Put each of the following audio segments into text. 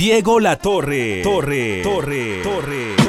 Diego La Torre. Torre. Torre. Torre.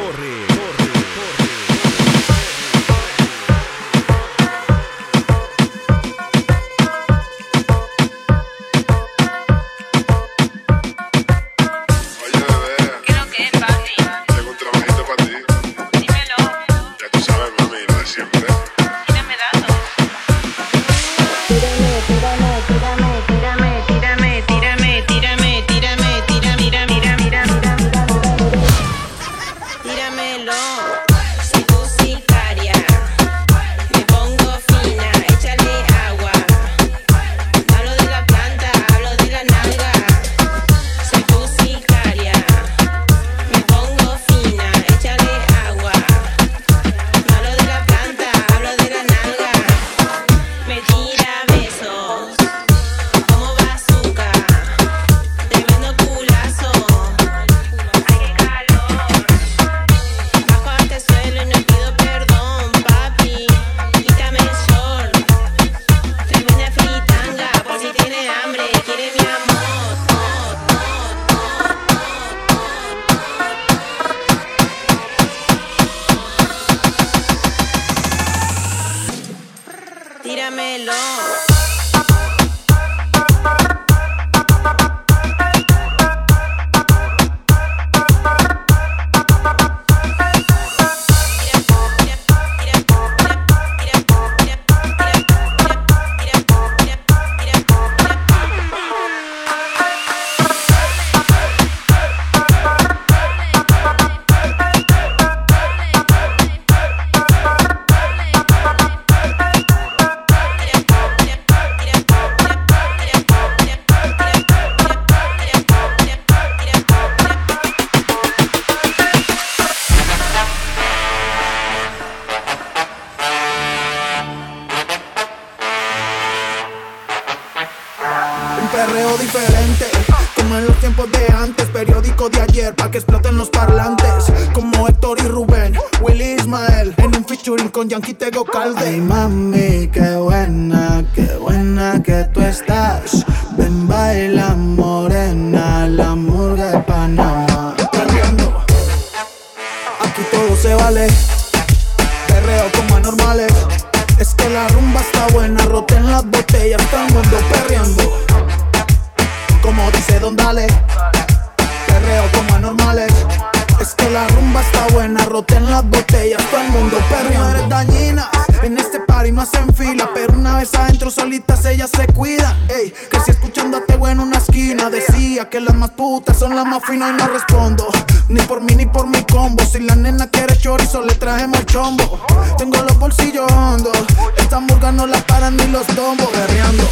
no hacen fila. Pero una vez adentro solitas ellas se cuidan. Ey, que si escuchándote bueno en una esquina decía que las más putas son las más finas y no respondo. Ni por mí ni por mi combo. Si la nena quiere chorizo, le trajemos chombo. Tengo los bolsillos hondos. Esta hamburga no la paran ni los tombos. Guerreando.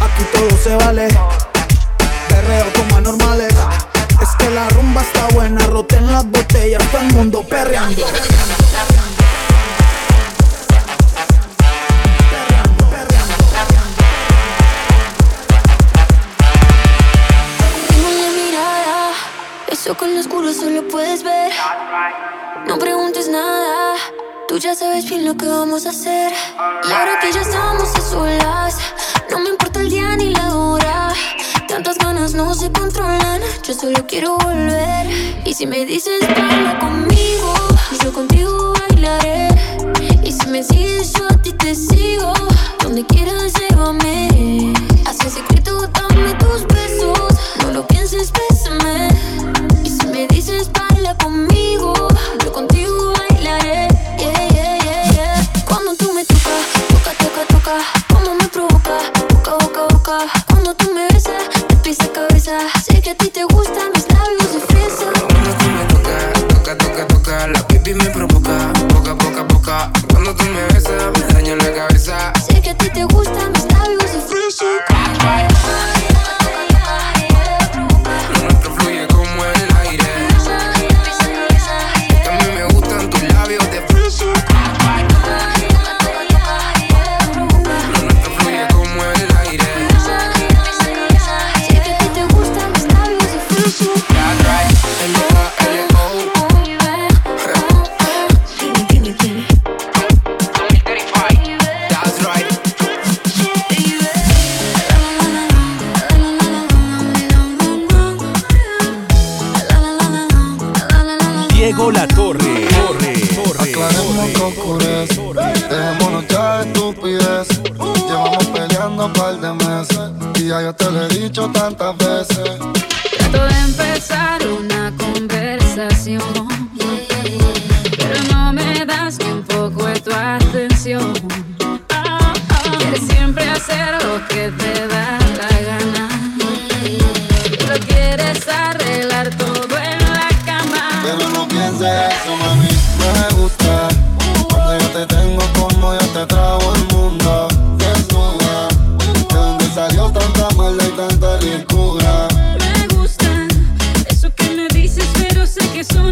Aquí todo se vale. Perreo como anormales. Es que la rumba está buena, roten las botellas, todo el mundo perreando. Con lo oscuro solo puedes ver. No preguntes nada. Tú ya sabes bien lo que vamos a hacer. Y ahora que ya estamos solas, no me importa el día ni la hora. Tantas ganas no se controlan. Yo solo quiero volver. Y si me dices, baila conmigo, yo contigo. soon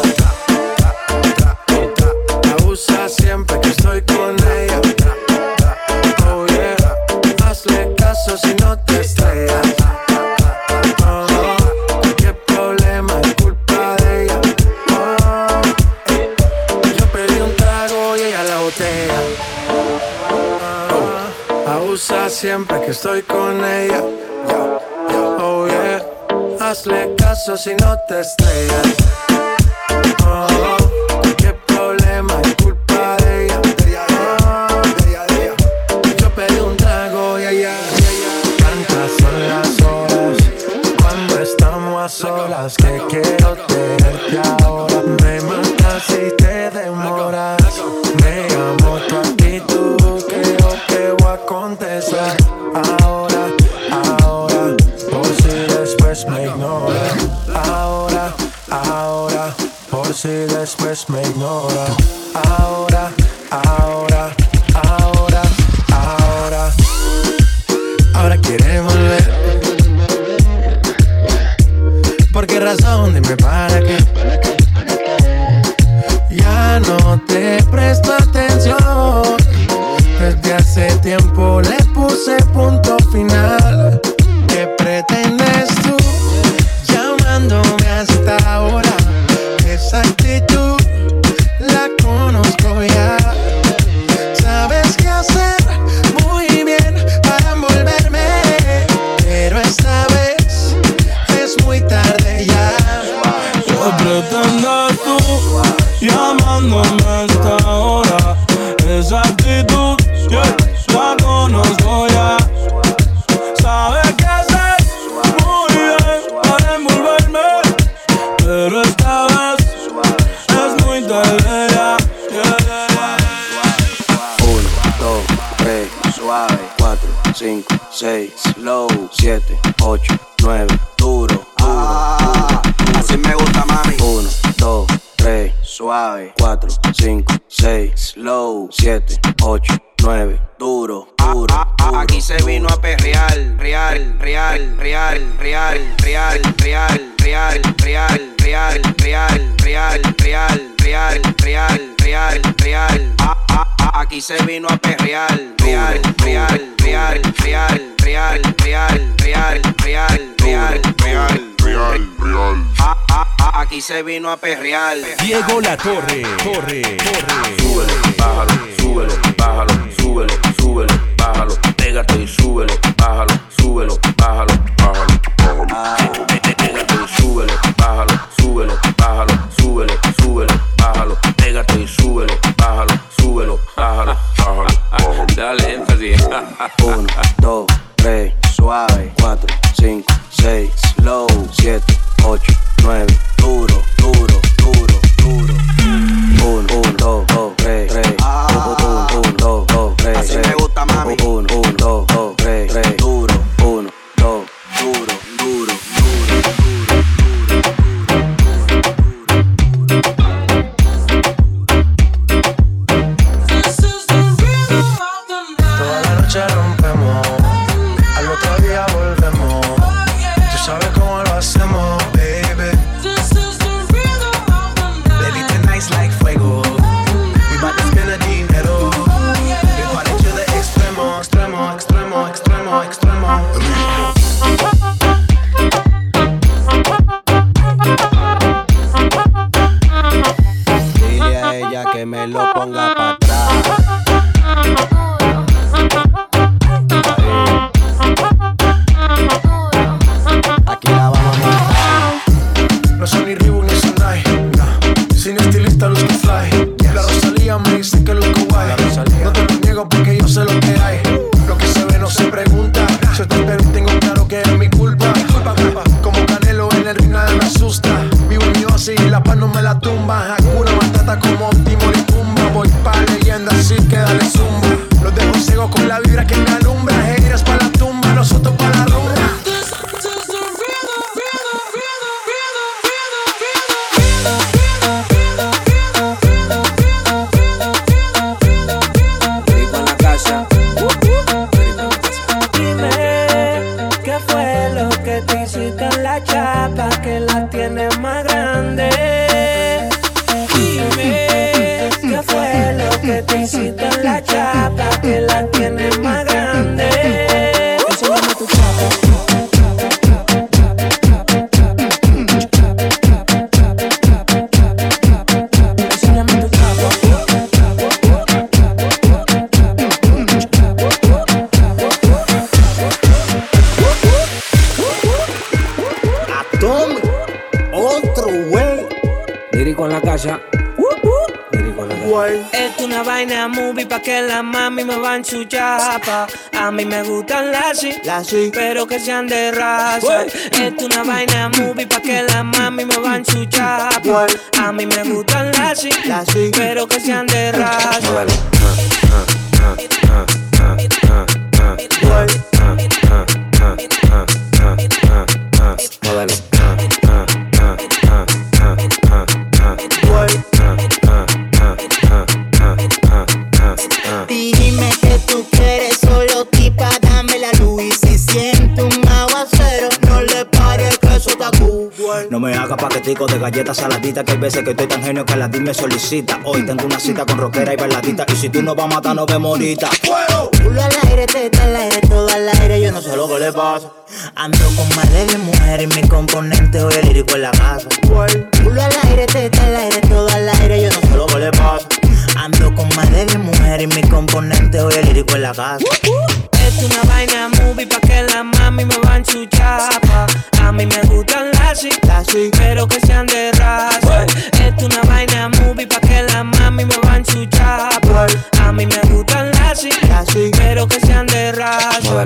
siempre que estoy con ella. Oh yeah, hazle caso si no te estrellas. Oh, qué problema es culpa de ella. Yo pedí un trago y allá. Tantas son las horas cuando estamos a solas que quiero tenerte. si después me ignora. Real, real. Aquí se vino a perrear, real, real, real, real, real, real, real, real, real, real, real, real. Aquí se vino a perrear. Diego La Torre, Torre, Torre. Súbelo, bájalo, súbelo, bájalo, súbelo, súbelo, bájalo, pégate y súbelo, bájalo, súbelo, bájalo, bájalo, bájalo. Pégate y súbelo, bájalo, súbelo, bájalo, súbelo, bájalo, bájalo, bájalo. Dale énfasis. Uno, dos, tres, suave. Cuatro, cinco, seis, slow. Siete, ocho, nueve, duro. En la casa. Lírico en la casa. Es una vaina movie pa' que la mami me van su chapa. A mí me gustan las sí, pero que sean de raza. Es una vaina movie pa' que la mami me van su chapa. A mí me gustan las sí, pero que sean de raza. No haga paquetico de galletas saladitas Que hay veces que estoy tan genio que la me solicita Hoy tengo una cita con rockera y bailadita Y si tú no vas a matar, nos vemos ahorita Culo al aire, teta al aire, todo al aire, yo no sé lo que le pasa. Ando con más de 10 mujeres y mi componente hoy el lírico en la casa. Culo al aire, teta al aire, todo al aire, yo no sé lo que le pasa. Ando con más de 10 mujeres y mi componente hoy el lírico en la casa. Es una vaina movie pa' que la mami me van su chapa. A mí me gustan las sí, pero que sean de raza. Es una vaina movie pa' que la mami me van su chapa. A mí me gustan las sí, pero que sean de raza.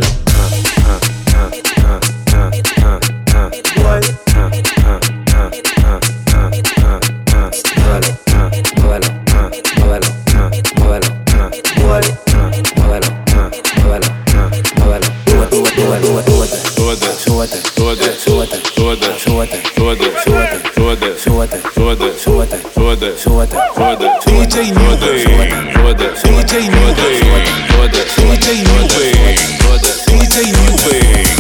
súbete, súbete, súbete, súbete, súbete, súbete, súbete, súbete, súbete, súbete, DJ Nube, súbete, súbete, DJ Nube, súbete, súbete, DJ Nube, súbete, DJ Nube.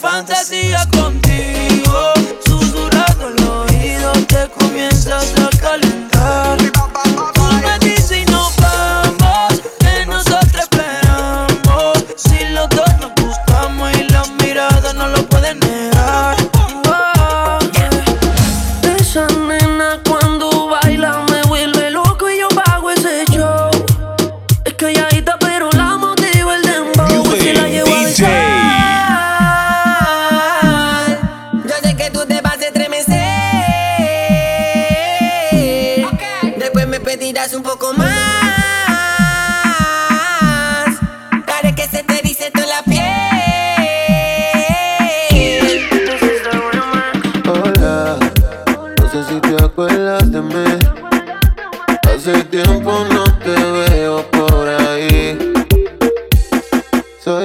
fantasía contigo. Susurrando el oído te comienzas a calentar.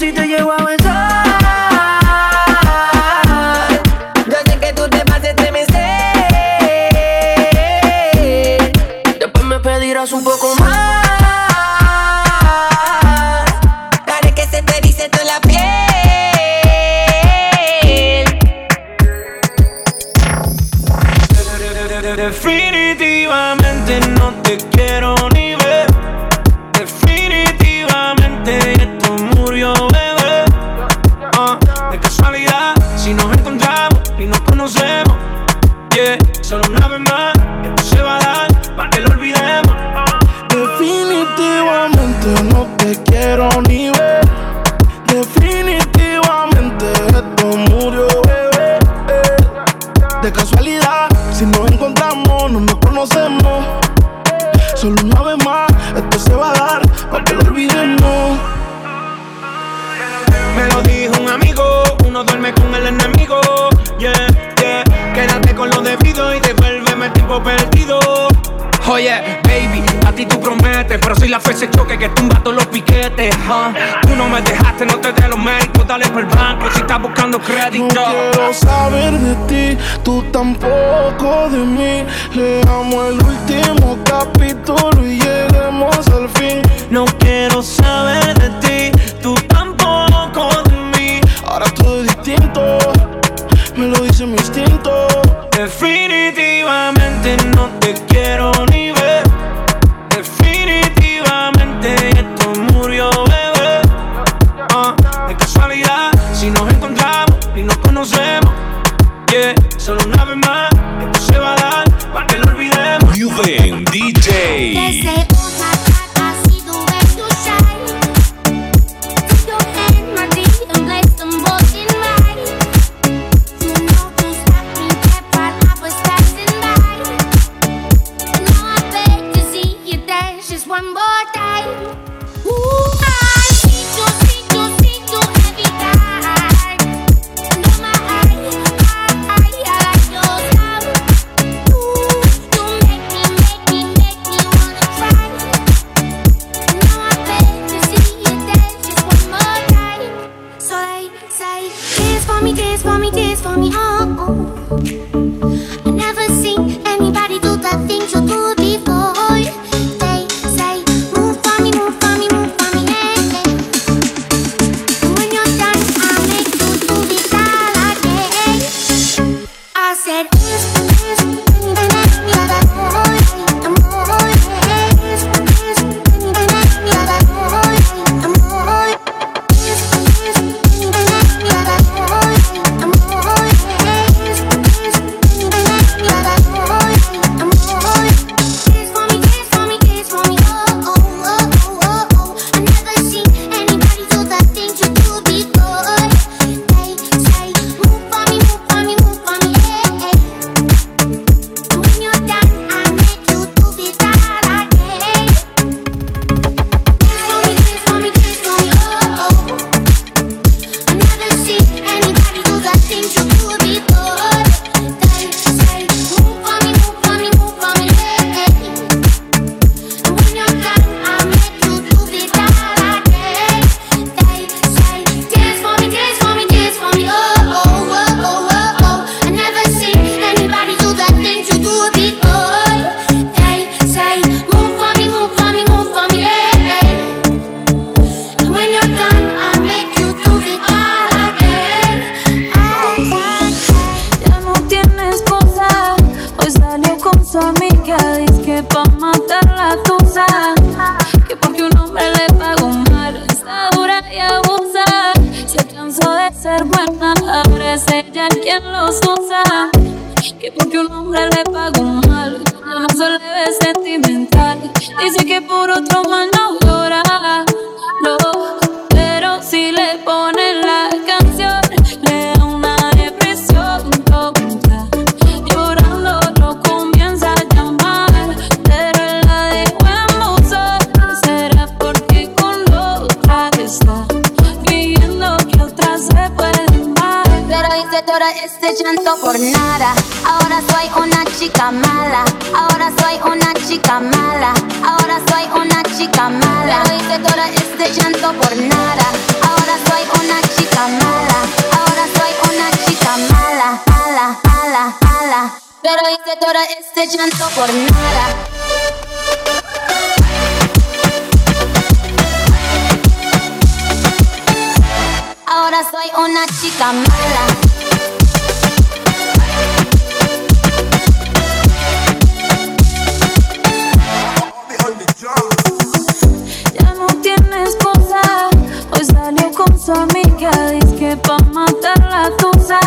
熟的夜晚，微风。Me lo dijo un amigo, uno duerme con el enemigo. Yeah, yeah, quédate con lo debido y devuélveme el tiempo perdido. Oye, baby, a ti tú prometes, pero soy la fecha choque que tumba todos los piquetes. Huh? Tú no me dejaste, no te de los méritos, dale por el banco si estás buscando crédito. No quiero saber de ti, tú tampoco de mí. Le amo el último capítulo y. No quiero saber de ti, tú tampoco de mí. Ahora todo es distinto, me lo dice mi instinto. Definitivamente no te quiero ni ver. Definitivamente esto murió, bebé. Uh, de casualidad, si nos encontramos y nos conocemos, yeah, solo una vez más, esto se va a dar para que lo olvidemos. You DJ. Hice todo este llanto por nada. Ahora soy una chica mala. Ahora soy una chica mala. Ahora soy una chica mala. Pero hice todo este llanto por nada. Ahora soy una chica mala. Ahora soy una chica mala. Mala, mala, mala. Pero hice todo este llanto por nada. Ahora soy una chica mala. Su amiga. Dice que pa' matar la tusa,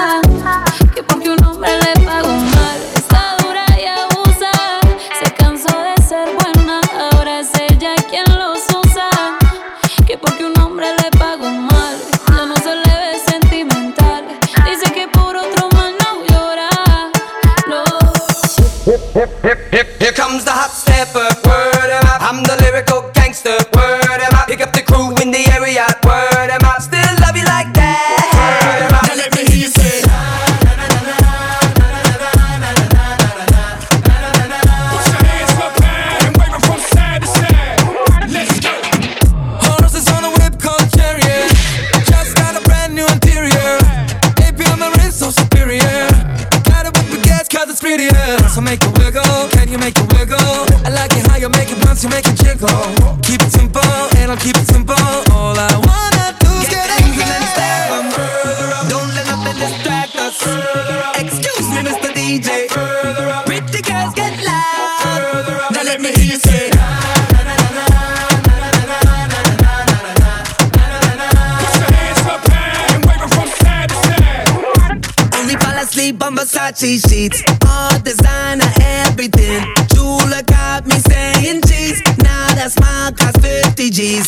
Versace sheets. All designer, everything. Jula got me saying cheese. Now that smile cost 50 G's.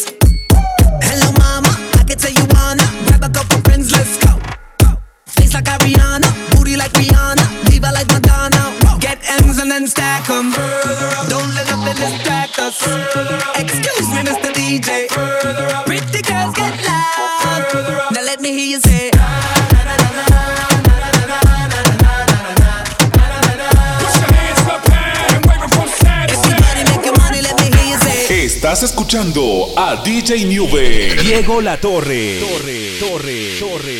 Hello, mama. I can tell you wanna grab a couple friends, let's go. Face like Ariana, booty like Rihanna, diva like Madonna. Get M's and then stack 'em. Don't let nothing distract us. Excuse me, Mr. DJ. Pretty girls get loud. Now let me hear you say. Escuchando a DJ Nube. Diego La Torre. Torre, Torre, Torre, Torre, Torre.